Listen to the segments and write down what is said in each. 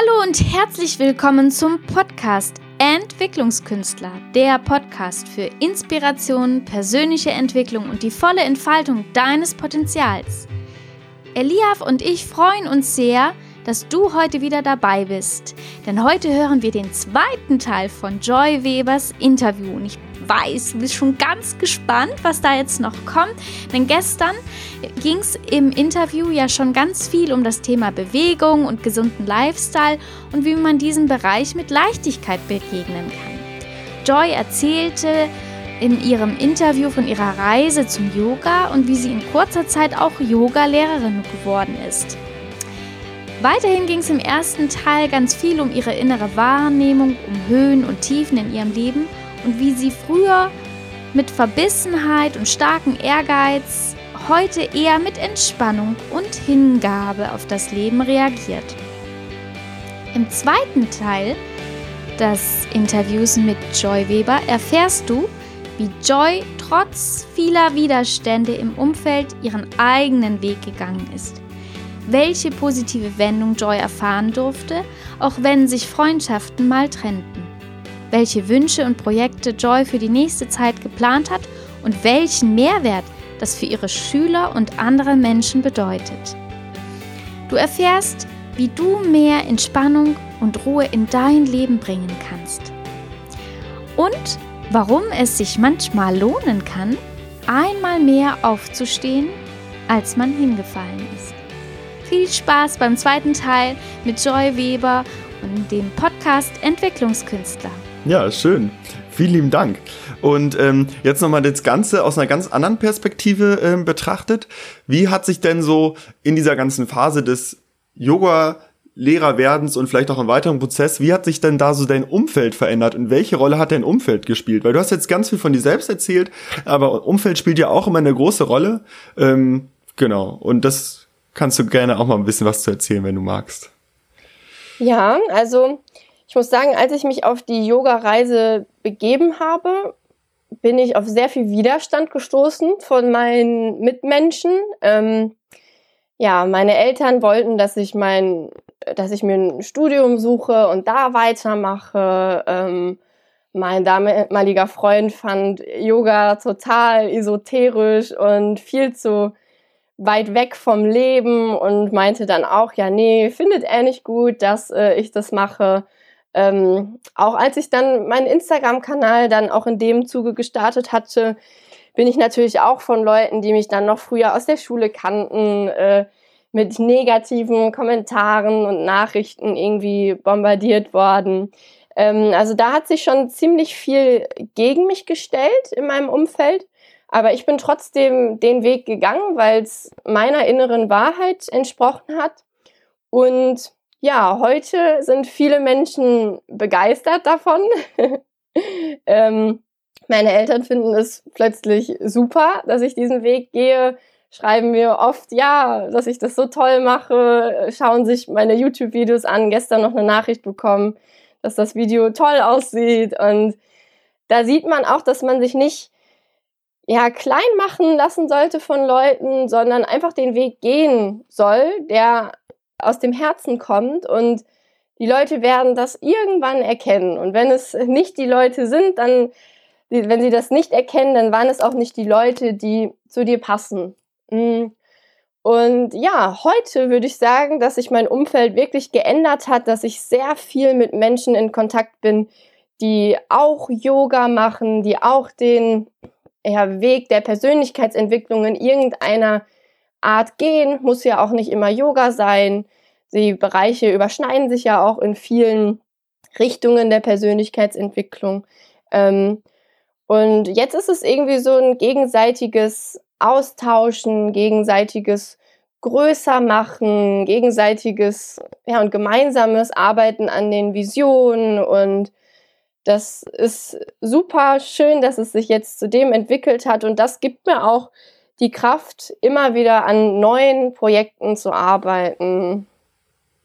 Hallo und herzlich willkommen zum Podcast Entwicklungskünstler, der Podcast für Inspiration, persönliche Entwicklung und die volle Entfaltung deines Potenzials. Eliav und ich freuen uns sehr, du heute wieder dabei bist, denn heute hören wir den zweiten Teil von Joy Webers Interview und ich weiß, du bist schon ganz gespannt, was da jetzt noch kommt. Denn gestern ging es im Interview ja schon ganz viel um das Thema Bewegung und gesunden Lifestyle und wie man diesem Bereich mit Leichtigkeit begegnen kann. Joy erzählte in ihrem Interview von ihrer Reise zum Yoga und wie sie in kurzer Zeit auch Yoga-Lehrerin geworden ist. Weiterhin ging es im ersten Teil ganz viel um ihre innere Wahrnehmung, um Höhen und Tiefen in ihrem Leben und wie sie früher mit Verbissenheit und starkem Ehrgeiz heute eher mit Entspannung und Hingabe auf das Leben reagiert. Im zweiten Teil des Interviews mit Joy Weber erfährst du, wie Joy trotz vieler Widerstände im Umfeld ihren eigenen Weg gegangen ist. Welche positive Wendung Joy erfahren durfte, auch wenn sich Freundschaften mal trennten welche Wünsche und Projekte Joy für die nächste Zeit geplant hat und welchen Mehrwert das für ihre Schüler und andere Menschen bedeutet. Du erfährst, wie du mehr Entspannung und Ruhe in dein Leben bringen kannst. Und warum es sich manchmal lohnen kann, einmal mehr aufzustehen, als man hingefallen ist. Viel Spaß beim zweiten Teil mit Joy Weber und dem Podcast Entwicklungskünstler. Ja, schön. Vielen lieben Dank. Und ähm, jetzt nochmal das Ganze aus einer ganz anderen Perspektive ähm, betrachtet. Wie hat sich denn so in dieser ganzen Phase des Yoga Lehrerwerdens und vielleicht auch im weiteren Prozess, wie hat sich denn da so dein Umfeld verändert und welche Rolle hat dein Umfeld gespielt? Weil du hast jetzt ganz viel von dir selbst erzählt, aber Umfeld spielt ja auch immer eine große Rolle. Ähm, genau, und das kannst du gerne auch mal ein bisschen was zu erzählen, wenn du magst. Ja, also ich muss sagen, als ich mich auf die Yoga-Reise begeben habe, bin ich auf sehr viel Widerstand gestoßen von meinen Mitmenschen. Ähm, ja, meine Eltern wollten, dass ich mein, dass ich mir ein Studium suche und da weitermache. Ähm, mein damaliger Freund fand Yoga total esoterisch und viel zu weit weg vom Leben und meinte dann auch, ja, nee, findet er nicht gut, dass äh, ich das mache. Ähm, auch als ich dann meinen Instagram-Kanal dann auch in dem Zuge gestartet hatte, bin ich natürlich auch von Leuten, die mich dann noch früher aus der Schule kannten, äh, mit negativen Kommentaren und Nachrichten irgendwie bombardiert worden. Ähm, also da hat sich schon ziemlich viel gegen mich gestellt in meinem Umfeld. Aber ich bin trotzdem den Weg gegangen, weil es meiner inneren Wahrheit entsprochen hat. Und ja, heute sind viele Menschen begeistert davon. ähm, meine Eltern finden es plötzlich super, dass ich diesen Weg gehe, schreiben mir oft, ja, dass ich das so toll mache, schauen sich meine YouTube-Videos an, gestern noch eine Nachricht bekommen, dass das Video toll aussieht und da sieht man auch, dass man sich nicht ja klein machen lassen sollte von Leuten, sondern einfach den Weg gehen soll, der aus dem Herzen kommt und die Leute werden das irgendwann erkennen. Und wenn es nicht die Leute sind, dann, wenn sie das nicht erkennen, dann waren es auch nicht die Leute, die zu dir passen. Mm. Und ja, heute würde ich sagen, dass sich mein Umfeld wirklich geändert hat, dass ich sehr viel mit Menschen in Kontakt bin, die auch Yoga machen, die auch den ja, Weg der Persönlichkeitsentwicklung in irgendeiner Art gehen, muss ja auch nicht immer Yoga sein. Die Bereiche überschneiden sich ja auch in vielen Richtungen der Persönlichkeitsentwicklung. Ähm, und jetzt ist es irgendwie so ein gegenseitiges Austauschen, gegenseitiges größer machen, gegenseitiges ja und gemeinsames Arbeiten an den Visionen und das ist super schön, dass es sich jetzt zu dem entwickelt hat und das gibt mir auch die Kraft, immer wieder an neuen Projekten zu arbeiten.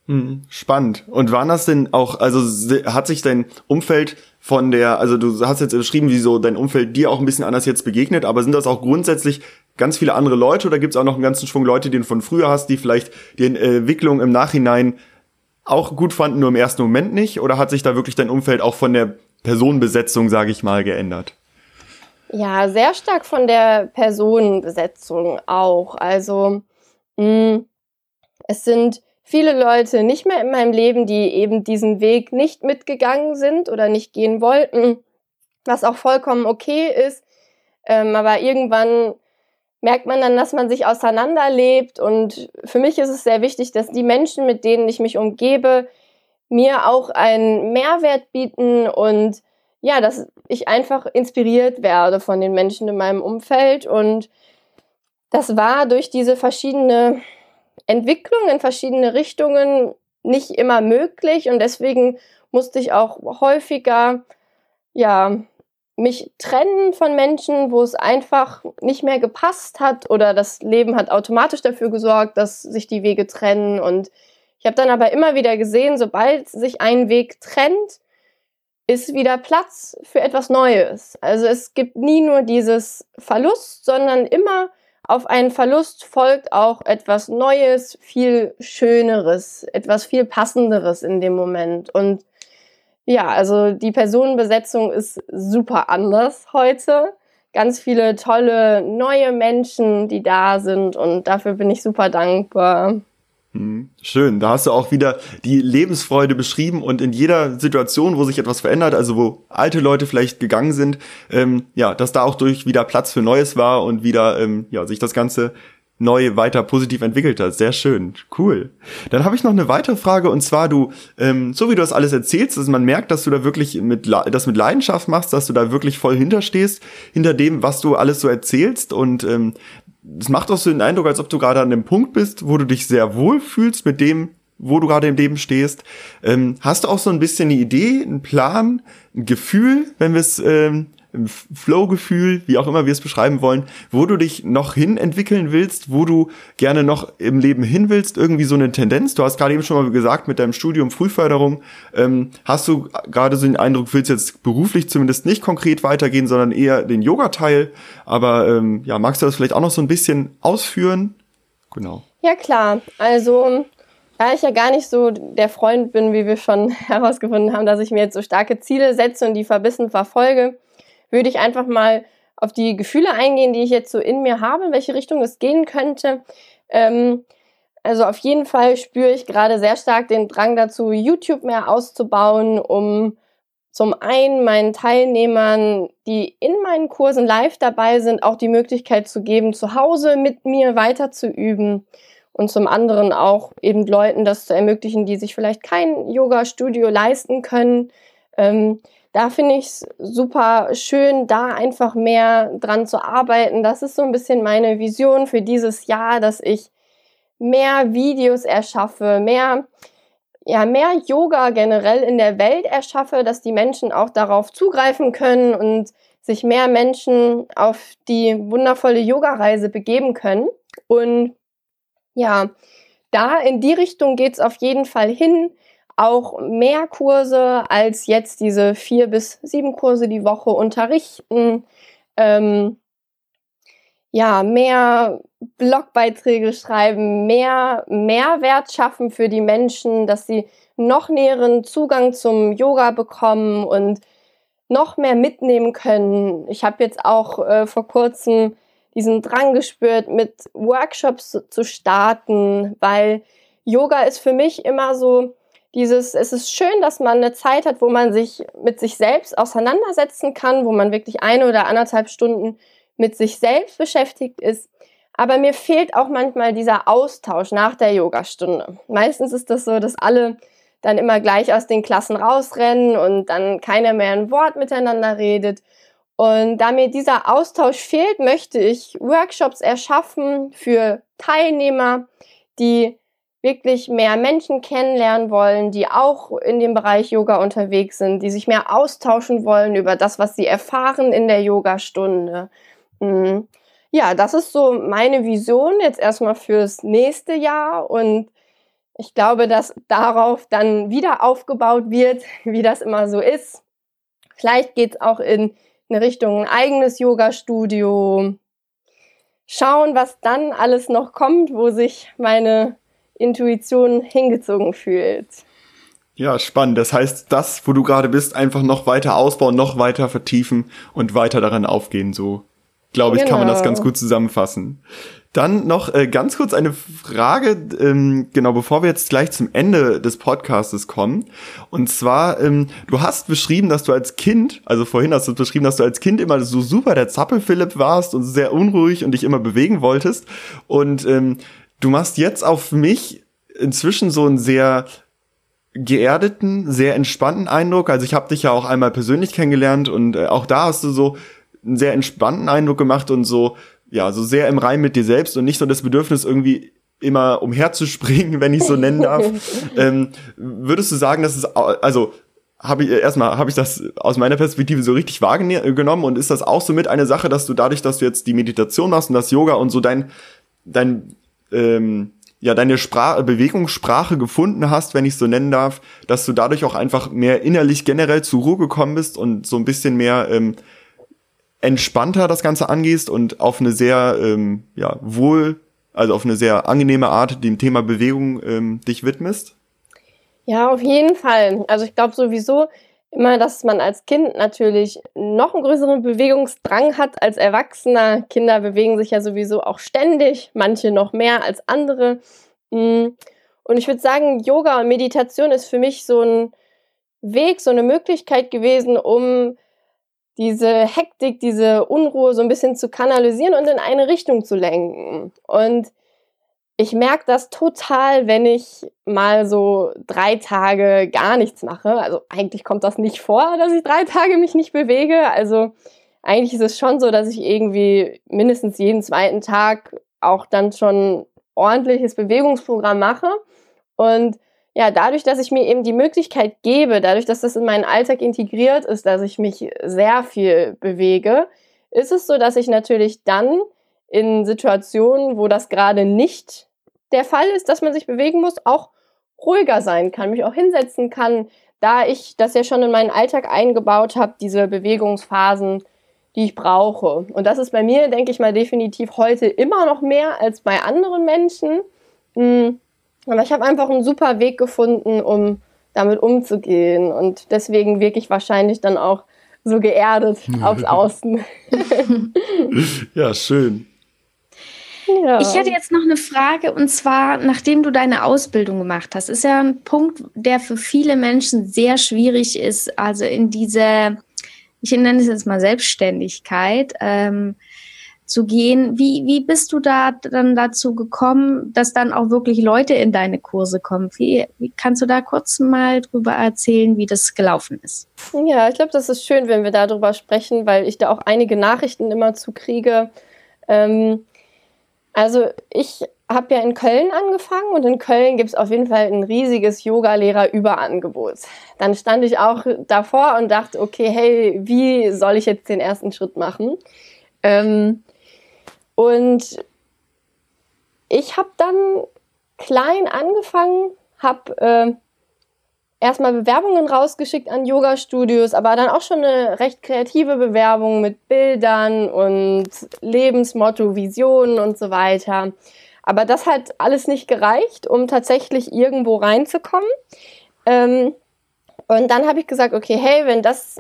Hm, spannend. Und waren das denn auch, also hat sich dein Umfeld von der, also du hast jetzt beschrieben, wie so dein Umfeld dir auch ein bisschen anders jetzt begegnet, aber sind das auch grundsätzlich ganz viele andere Leute oder gibt es auch noch einen ganzen Schwung Leute, die du von früher hast, die vielleicht die Entwicklung im Nachhinein auch gut fanden, nur im ersten Moment nicht? Oder hat sich da wirklich dein Umfeld auch von der Personenbesetzung, sage ich mal, geändert? Ja, sehr stark von der Personenbesetzung auch. Also mh, mm, es sind viele Leute nicht mehr in meinem Leben, die eben diesen Weg nicht mitgegangen sind oder nicht gehen wollten, was auch vollkommen okay ist. Ähm, aber irgendwann merkt man dann, dass man sich auseinanderlebt. Und für mich ist es sehr wichtig, dass die Menschen, mit denen ich mich umgebe, mir auch einen Mehrwert bieten und ja, dass ich einfach inspiriert werde von den Menschen in meinem Umfeld. Und das war durch diese verschiedene Entwicklung in verschiedene Richtungen nicht immer möglich und deswegen musste ich auch häufiger ja mich trennen von Menschen, wo es einfach nicht mehr gepasst hat oder das Leben hat automatisch dafür gesorgt, dass sich die Wege trennen. Und ich habe dann aber immer wieder gesehen, sobald sich ein Weg trennt, ist wieder Platz für etwas Neues. Also es gibt nie nur dieses Verlust, sondern immer auf einen Verlust folgt auch etwas Neues, viel Schöneres, etwas viel Passenderes in dem Moment. Und ja, also die Personenbesetzung ist super anders heute. Ganz viele tolle neue Menschen, die da sind und dafür bin ich super dankbar. Hm, schön, da hast du auch wieder die Lebensfreude beschrieben und in jeder Situation, wo sich etwas verändert, also wo alte Leute vielleicht gegangen sind, ähm, ja, dass da auch durch wieder Platz für Neues war und wieder ähm, ja sich das Ganze neu weiter positiv entwickelt hat. Sehr schön, cool. Dann habe ich noch eine weitere Frage und zwar du, ähm, so wie du das alles erzählst, dass man merkt, dass du da wirklich mit das mit Leidenschaft machst, dass du da wirklich voll hinterstehst hinter dem, was du alles so erzählst und ähm, es macht auch so den Eindruck, als ob du gerade an dem Punkt bist, wo du dich sehr wohl fühlst mit dem, wo du gerade im Leben stehst. Ähm, hast du auch so ein bisschen eine Idee, einen Plan, ein Gefühl, wenn wir es ähm, Flow-Gefühl, wie auch immer wir es beschreiben wollen, wo du dich noch hin entwickeln willst, wo du gerne noch im Leben hin willst, irgendwie so eine Tendenz. Du hast gerade eben schon mal gesagt, mit deinem Studium Frühförderung, ähm, hast du gerade so den Eindruck, willst jetzt beruflich zumindest nicht konkret weitergehen, sondern eher den Yoga-Teil. Aber ähm, ja, magst du das vielleicht auch noch so ein bisschen ausführen? Genau. Ja, klar. Also da ich ja gar nicht so der Freund bin, wie wir schon herausgefunden haben, dass ich mir jetzt so starke Ziele setze und die verbissen verfolge, würde ich einfach mal auf die Gefühle eingehen, die ich jetzt so in mir habe, in welche Richtung es gehen könnte. Ähm, also auf jeden Fall spüre ich gerade sehr stark den Drang dazu, YouTube mehr auszubauen, um zum einen meinen Teilnehmern, die in meinen Kursen live dabei sind, auch die Möglichkeit zu geben, zu Hause mit mir weiter zu üben und zum anderen auch eben Leuten das zu ermöglichen, die sich vielleicht kein Yoga-Studio leisten können, ähm, da finde ich es super schön, da einfach mehr dran zu arbeiten. Das ist so ein bisschen meine Vision für dieses Jahr, dass ich mehr Videos erschaffe, mehr, ja, mehr Yoga generell in der Welt erschaffe, dass die Menschen auch darauf zugreifen können und sich mehr Menschen auf die wundervolle Yoga-Reise begeben können. Und ja, da in die Richtung geht es auf jeden Fall hin auch mehr Kurse als jetzt diese vier bis sieben Kurse die Woche unterrichten. Ähm, ja, mehr Blogbeiträge schreiben, mehr Mehrwert schaffen für die Menschen, dass sie noch näheren Zugang zum Yoga bekommen und noch mehr mitnehmen können. Ich habe jetzt auch äh, vor kurzem diesen Drang gespürt, mit Workshops zu starten, weil Yoga ist für mich immer so, dieses, es ist schön, dass man eine Zeit hat, wo man sich mit sich selbst auseinandersetzen kann, wo man wirklich eine oder anderthalb Stunden mit sich selbst beschäftigt ist. Aber mir fehlt auch manchmal dieser Austausch nach der Yogastunde. Meistens ist das so, dass alle dann immer gleich aus den Klassen rausrennen und dann keiner mehr ein Wort miteinander redet. Und da mir dieser Austausch fehlt, möchte ich Workshops erschaffen für Teilnehmer, die wirklich mehr Menschen kennenlernen wollen, die auch in dem Bereich Yoga unterwegs sind, die sich mehr austauschen wollen über das, was sie erfahren in der Yogastunde. Mhm. Ja, das ist so meine Vision jetzt erstmal fürs nächste Jahr und ich glaube, dass darauf dann wieder aufgebaut wird, wie das immer so ist. Vielleicht geht es auch in eine Richtung ein eigenes Yoga-Studio. Schauen, was dann alles noch kommt, wo sich meine Intuition hingezogen fühlt. Ja, spannend. Das heißt, das, wo du gerade bist, einfach noch weiter ausbauen, noch weiter vertiefen und weiter daran aufgehen. So, glaube ich, genau. kann man das ganz genau. gut zusammenfassen. Dann noch äh, ganz kurz eine Frage, ähm, genau bevor wir jetzt gleich zum Ende des Podcastes kommen. Und zwar, ähm, du hast beschrieben, dass du als Kind, also vorhin hast du beschrieben, dass du als Kind immer so super der Zappel-Philipp warst und sehr unruhig und dich immer bewegen wolltest. Und ähm, du machst jetzt auf mich inzwischen so einen sehr geerdeten, sehr entspannten Eindruck. Also ich habe dich ja auch einmal persönlich kennengelernt und äh, auch da hast du so einen sehr entspannten Eindruck gemacht und so ja, so sehr im Reim mit dir selbst und nicht so das Bedürfnis irgendwie immer umherzuspringen, wenn ich so nennen darf. ähm, würdest du sagen, dass es, also, habe ich erstmal habe ich das aus meiner Perspektive so richtig wahrgenommen und ist das auch so mit eine Sache, dass du dadurch, dass du jetzt die Meditation machst und das Yoga und so dein dein ähm, ja deine Sprache Bewegungssprache gefunden hast, wenn ich so nennen darf, dass du dadurch auch einfach mehr innerlich generell zur Ruhe gekommen bist und so ein bisschen mehr ähm, entspannter das Ganze angehst und auf eine sehr ähm, ja, wohl, also auf eine sehr angenehme Art dem Thema Bewegung ähm, dich widmest? Ja, auf jeden Fall. Also ich glaube sowieso immer, dass man als Kind natürlich noch einen größeren Bewegungsdrang hat als Erwachsener. Kinder bewegen sich ja sowieso auch ständig, manche noch mehr als andere. Mm. Und ich würde sagen, Yoga und Meditation ist für mich so ein Weg, so eine Möglichkeit gewesen, um diese Hektik, diese Unruhe so ein bisschen zu kanalisieren und in eine Richtung zu lenken. Und ich merke das total, wenn ich mal so drei Tage gar nichts mache. Also eigentlich kommt das nicht vor, dass ich drei Tage mich nicht bewege. Also eigentlich ist es schon so, dass ich irgendwie mindestens jeden zweiten Tag auch dann schon ordentliches Bewegungsprogramm mache. Und ja, dadurch, dass ich mir eben die Möglichkeit gebe, dadurch, dass das in meinen Alltag integriert ist, dass ich mich sehr viel bewege, ist es so, dass ich natürlich dann in Situationen, wo das gerade nicht der Fall ist, dass man sich bewegen muss, auch ruhiger sein kann, mich auch hinsetzen kann, da ich das ja schon in meinen Alltag eingebaut habe, diese Bewegungsphasen, die ich brauche. Und das ist bei mir, denke ich mal, definitiv heute immer noch mehr als bei anderen Menschen. Hm aber ich habe einfach einen super Weg gefunden, um damit umzugehen. Und deswegen wirklich wahrscheinlich dann auch so geerdet aufs Außen. ja, schön. Ja. Ich hätte jetzt noch eine Frage und zwar, nachdem du deine Ausbildung gemacht hast, ist ja ein Punkt, der für viele Menschen sehr schwierig ist, also in diese, ich nenne es jetzt mal Selbstständigkeit. Ähm, zu gehen. Wie, wie bist du da dann dazu gekommen, dass dann auch wirklich Leute in deine Kurse kommen? Wie, wie kannst du da kurz mal drüber erzählen, wie das gelaufen ist? Ja, ich glaube, das ist schön, wenn wir darüber sprechen, weil ich da auch einige Nachrichten immer zu kriege. Ähm, also ich habe ja in Köln angefangen und in Köln gibt es auf jeden Fall ein riesiges Yoga-Lehrer-Überangebot. Dann stand ich auch davor und dachte, okay, hey, wie soll ich jetzt den ersten Schritt machen? Ähm, und ich habe dann klein angefangen, habe äh, erstmal Bewerbungen rausgeschickt an Yoga-Studios, aber dann auch schon eine recht kreative Bewerbung mit Bildern und Lebensmotto, Visionen und so weiter. Aber das hat alles nicht gereicht, um tatsächlich irgendwo reinzukommen. Ähm, und dann habe ich gesagt, okay, hey, wenn das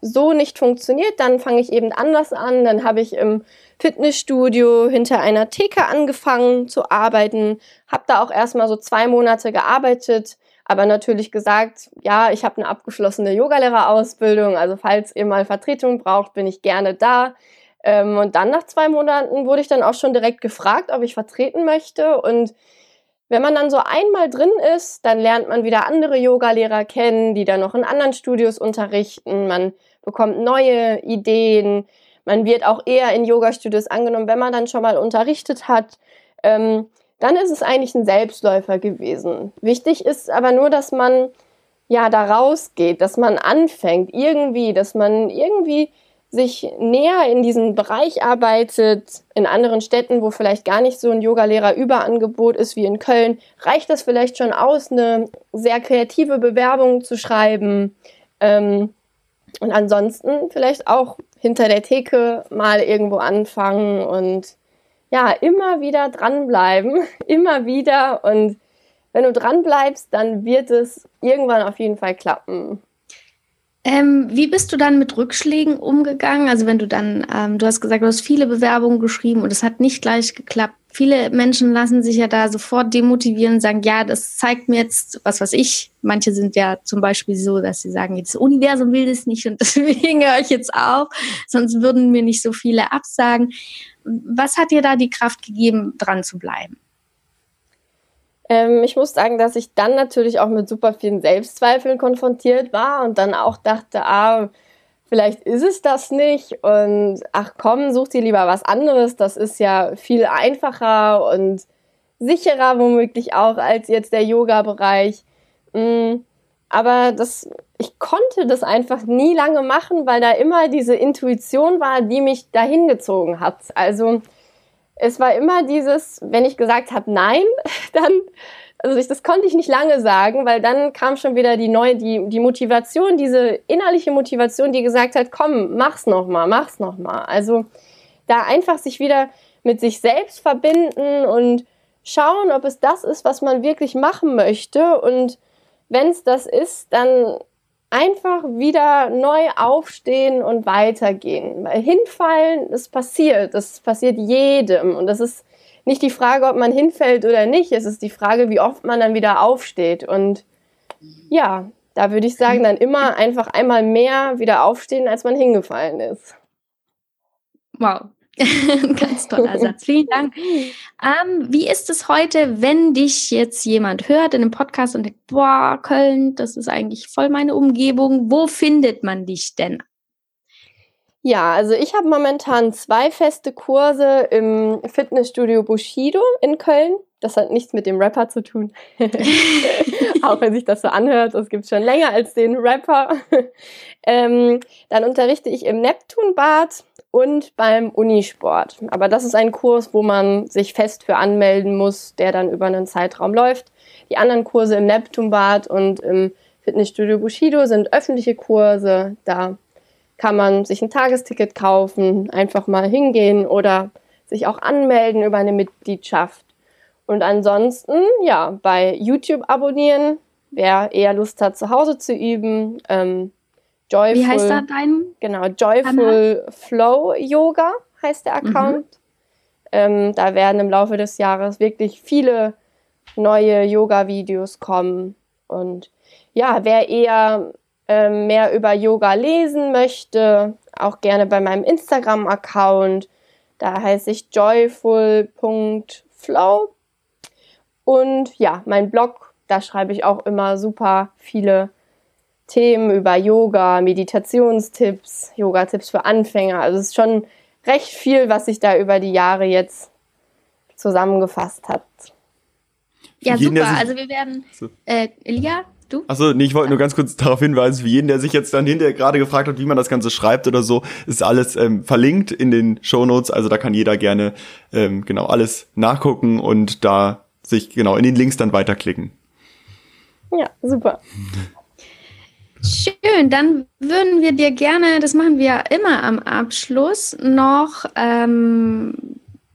so nicht funktioniert, dann fange ich eben anders an. Dann habe ich im Fitnessstudio hinter einer Theke angefangen zu arbeiten, habe da auch erstmal so zwei Monate gearbeitet, aber natürlich gesagt, ja, ich habe eine abgeschlossene Yogalehrerausbildung, also falls ihr mal Vertretung braucht, bin ich gerne da. Ähm, und dann nach zwei Monaten wurde ich dann auch schon direkt gefragt, ob ich vertreten möchte und wenn man dann so einmal drin ist, dann lernt man wieder andere Yogalehrer kennen, die dann noch in anderen Studios unterrichten. Man bekommt neue Ideen, man wird auch eher in Yoga-Studios angenommen, wenn man dann schon mal unterrichtet hat. Ähm, dann ist es eigentlich ein Selbstläufer gewesen. Wichtig ist aber nur, dass man ja da rausgeht, dass man anfängt irgendwie, dass man irgendwie sich näher in diesen Bereich arbeitet, in anderen Städten, wo vielleicht gar nicht so ein Yogalehrer-Überangebot ist wie in Köln, reicht das vielleicht schon aus, eine sehr kreative Bewerbung zu schreiben. Ähm, und ansonsten vielleicht auch hinter der Theke mal irgendwo anfangen und ja, immer wieder dranbleiben, immer wieder und wenn du dran bleibst, dann wird es irgendwann auf jeden Fall klappen. Ähm, wie bist du dann mit Rückschlägen umgegangen? Also wenn du dann, ähm, du hast gesagt, du hast viele Bewerbungen geschrieben und es hat nicht gleich geklappt. Viele Menschen lassen sich ja da sofort demotivieren und sagen, ja, das zeigt mir jetzt, was weiß ich. Manche sind ja zum Beispiel so, dass sie sagen, das Universum will das nicht und deswegen höre ich jetzt auf, sonst würden mir nicht so viele absagen. Was hat dir da die Kraft gegeben, dran zu bleiben? Ähm, ich muss sagen, dass ich dann natürlich auch mit super vielen Selbstzweifeln konfrontiert war und dann auch dachte, ah, vielleicht ist es das nicht und ach komm, such dir lieber was anderes, das ist ja viel einfacher und sicherer womöglich auch als jetzt der Yoga-Bereich. Mm, aber das, ich konnte das einfach nie lange machen, weil da immer diese Intuition war, die mich dahin gezogen hat. Also es war immer dieses, wenn ich gesagt habe nein, dann, also ich, das konnte ich nicht lange sagen, weil dann kam schon wieder die neue, die, die Motivation, diese innerliche Motivation, die gesagt hat, komm, mach's nochmal, mach's nochmal. Also da einfach sich wieder mit sich selbst verbinden und schauen, ob es das ist, was man wirklich machen möchte. Und wenn es das ist, dann einfach wieder neu aufstehen und weitergehen. Weil hinfallen, das passiert. Das passiert jedem. Und das ist nicht die Frage, ob man hinfällt oder nicht. Es ist die Frage, wie oft man dann wieder aufsteht. Und ja, da würde ich sagen, dann immer einfach einmal mehr wieder aufstehen, als man hingefallen ist. Wow, Ganz toller Satz. Vielen Dank. Ähm, wie ist es heute, wenn dich jetzt jemand hört in einem Podcast und denkt, boah, Köln, das ist eigentlich voll meine Umgebung. Wo findet man dich denn? Ja, also ich habe momentan zwei feste Kurse im Fitnessstudio Bushido in Köln. Das hat nichts mit dem Rapper zu tun. Auch wenn sich das so anhört, das gibt schon länger als den Rapper. ähm, dann unterrichte ich im Neptunbad und beim Unisport. Aber das ist ein Kurs, wo man sich fest für anmelden muss, der dann über einen Zeitraum läuft. Die anderen Kurse im Neptunbad und im Fitnessstudio Bushido sind öffentliche Kurse. Da kann man sich ein Tagesticket kaufen, einfach mal hingehen oder sich auch anmelden über eine Mitgliedschaft. Und ansonsten, ja, bei YouTube abonnieren, wer eher Lust hat, zu Hause zu üben. Ähm, Joyful, Wie heißt da dein? Genau, Joyful Kanal? Flow Yoga heißt der Account. Mhm. Ähm, da werden im Laufe des Jahres wirklich viele neue Yoga-Videos kommen. Und ja, wer eher ähm, mehr über Yoga lesen möchte, auch gerne bei meinem Instagram-Account. Da heiße ich joyful.flow. Und ja, mein Blog, da schreibe ich auch immer super viele Themen über Yoga, Meditationstipps, Yoga-Tipps für Anfänger. Also es ist schon recht viel, was sich da über die Jahre jetzt zusammengefasst hat. Ja, super. Also wir werden. Äh, Elia, du? Achso, nee, ich wollte nur ganz kurz darauf hinweisen, für jeden, der sich jetzt dann hinterher gerade gefragt hat, wie man das Ganze schreibt oder so, ist alles ähm, verlinkt in den Show Notes. Also da kann jeder gerne ähm, genau alles nachgucken und da sich genau in den Links dann weiterklicken. Ja, super. Schön, dann würden wir dir gerne, das machen wir immer am Abschluss, noch ähm,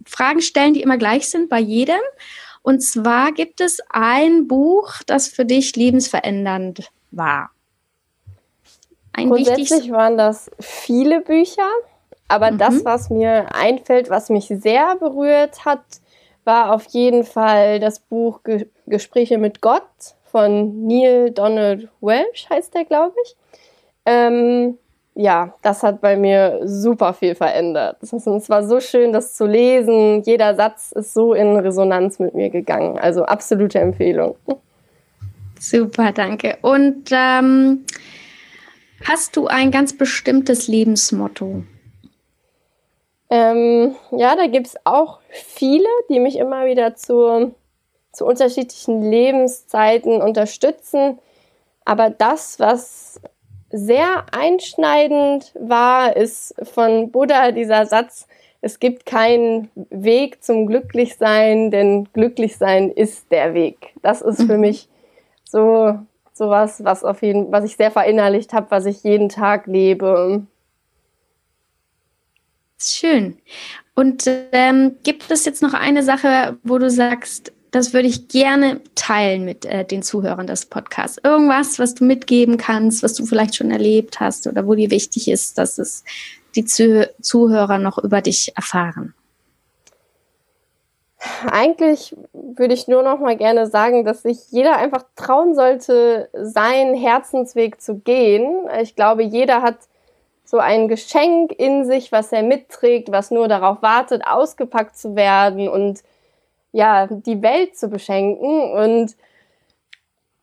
Fragen stellen, die immer gleich sind bei jedem. Und zwar gibt es ein Buch, das für dich lebensverändernd war. Ein Grundsätzlich waren das viele Bücher, aber mhm. das, was mir einfällt, was mich sehr berührt hat, war auf jeden Fall das Buch Ge Gespräche mit Gott von Neil Donald Welsh, heißt der, glaube ich. Ähm, ja, das hat bei mir super viel verändert. Es war so schön, das zu lesen. Jeder Satz ist so in Resonanz mit mir gegangen. Also absolute Empfehlung. Super, danke. Und ähm, hast du ein ganz bestimmtes Lebensmotto? Ähm, ja, da gibt es auch viele, die mich immer wieder zu zu unterschiedlichen Lebenszeiten unterstützen. Aber das, was sehr einschneidend war, ist von Buddha dieser Satz, es gibt keinen Weg zum Glücklichsein, denn Glücklichsein ist der Weg. Das ist für mhm. mich so sowas, was auf jeden, was ich sehr verinnerlicht habe, was ich jeden Tag lebe. Schön. Und ähm, gibt es jetzt noch eine Sache, wo du sagst, das würde ich gerne teilen mit äh, den Zuhörern des Podcasts. Irgendwas, was du mitgeben kannst, was du vielleicht schon erlebt hast oder wo dir wichtig ist, dass es die Zuh Zuhörer noch über dich erfahren. Eigentlich würde ich nur noch mal gerne sagen, dass sich jeder einfach trauen sollte, seinen Herzensweg zu gehen. Ich glaube, jeder hat so ein Geschenk in sich, was er mitträgt, was nur darauf wartet, ausgepackt zu werden und ja, die Welt zu beschenken und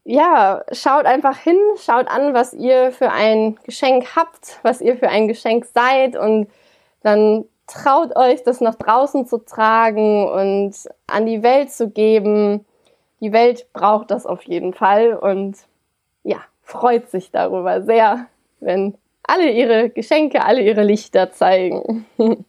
ja, schaut einfach hin, schaut an, was ihr für ein Geschenk habt, was ihr für ein Geschenk seid und dann traut euch, das nach draußen zu tragen und an die Welt zu geben. Die Welt braucht das auf jeden Fall und ja, freut sich darüber sehr, wenn alle ihre Geschenke, alle ihre Lichter zeigen.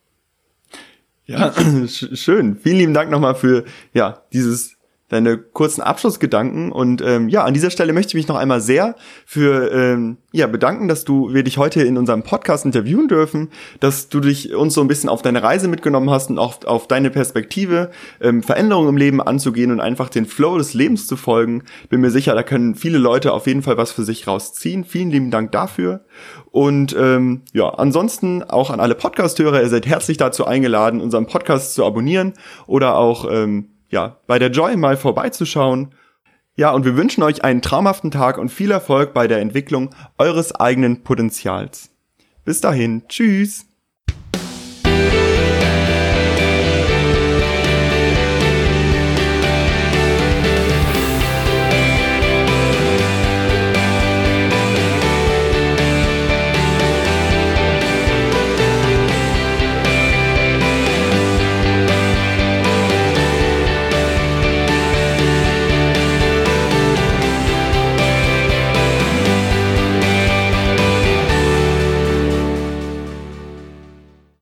Ja, schön. Vielen lieben Dank nochmal für ja dieses deine kurzen Abschlussgedanken. Und ähm, ja, an dieser Stelle möchte ich mich noch einmal sehr für ähm, ja bedanken, dass du wir dich heute in unserem Podcast interviewen dürfen, dass du dich uns so ein bisschen auf deine Reise mitgenommen hast und auch auf deine Perspektive, ähm, Veränderungen im Leben anzugehen und einfach den Flow des Lebens zu folgen. Bin mir sicher, da können viele Leute auf jeden Fall was für sich rausziehen. Vielen lieben Dank dafür. Und ähm, ja, ansonsten auch an alle Podcast-Hörer, ihr seid herzlich dazu eingeladen, unseren Podcast zu abonnieren oder auch ähm, ja, bei der Joy mal vorbeizuschauen. Ja, und wir wünschen euch einen traumhaften Tag und viel Erfolg bei der Entwicklung eures eigenen Potenzials. Bis dahin, tschüss!